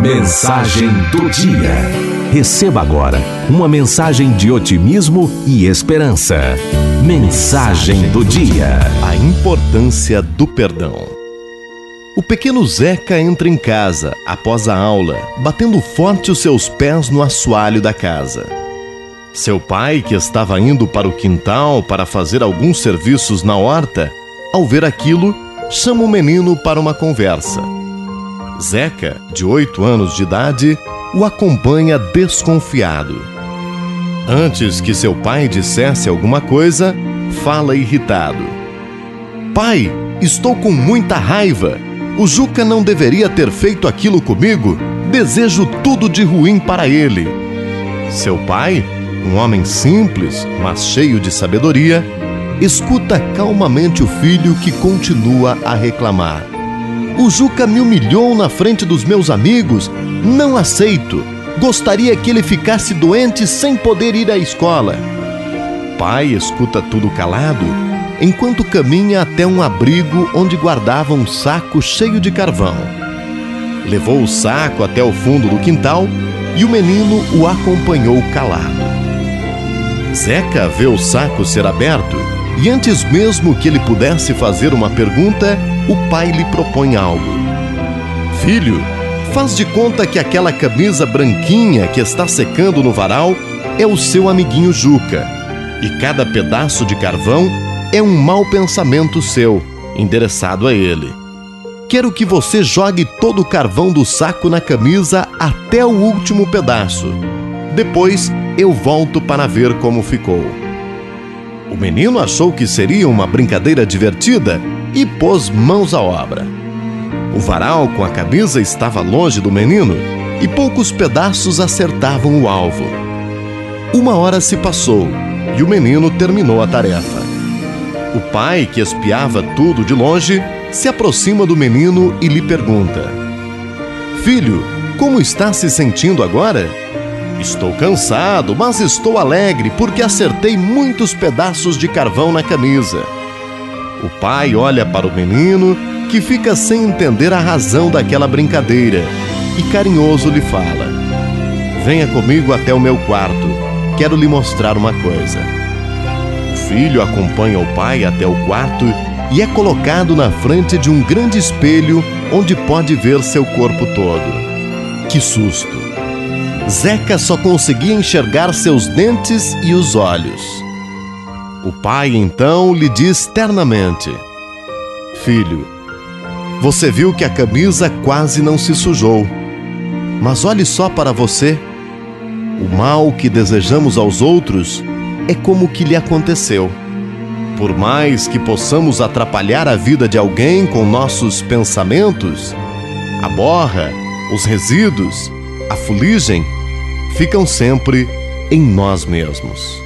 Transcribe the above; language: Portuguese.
Mensagem do dia. Receba agora uma mensagem de otimismo e esperança. Mensagem do dia. A importância do perdão. O pequeno Zeca entra em casa após a aula, batendo forte os seus pés no assoalho da casa. Seu pai, que estava indo para o quintal para fazer alguns serviços na horta, ao ver aquilo, chama o menino para uma conversa. Zeca, de oito anos de idade, o acompanha desconfiado. Antes que seu pai dissesse alguma coisa, fala irritado: Pai, estou com muita raiva. O Juca não deveria ter feito aquilo comigo. Desejo tudo de ruim para ele. Seu pai, um homem simples, mas cheio de sabedoria, escuta calmamente o filho que continua a reclamar. O Juca me humilhou na frente dos meus amigos. Não aceito. Gostaria que ele ficasse doente sem poder ir à escola. Pai escuta tudo calado, enquanto caminha até um abrigo onde guardava um saco cheio de carvão. Levou o saco até o fundo do quintal e o menino o acompanhou calado. Zeca vê o saco ser aberto e antes mesmo que ele pudesse fazer uma pergunta, o pai lhe propõe algo. Filho, faz de conta que aquela camisa branquinha que está secando no varal é o seu amiguinho Juca, e cada pedaço de carvão é um mau pensamento seu, endereçado a ele. Quero que você jogue todo o carvão do saco na camisa até o último pedaço. Depois eu volto para ver como ficou. O menino achou que seria uma brincadeira divertida e pôs mãos à obra. O varal com a camisa estava longe do menino e poucos pedaços acertavam o alvo. Uma hora se passou e o menino terminou a tarefa. O pai, que espiava tudo de longe, se aproxima do menino e lhe pergunta: Filho, como está se sentindo agora? Estou cansado, mas estou alegre porque acertei muitos pedaços de carvão na camisa. O pai olha para o menino, que fica sem entender a razão daquela brincadeira, e carinhoso lhe fala: Venha comigo até o meu quarto, quero lhe mostrar uma coisa. O filho acompanha o pai até o quarto e é colocado na frente de um grande espelho onde pode ver seu corpo todo. Que susto! Zeca só conseguia enxergar seus dentes e os olhos. O pai então lhe diz ternamente: Filho, você viu que a camisa quase não se sujou. Mas olhe só para você. O mal que desejamos aos outros é como que lhe aconteceu. Por mais que possamos atrapalhar a vida de alguém com nossos pensamentos, a borra, os resíduos, a fuligem, ficam sempre em nós mesmos.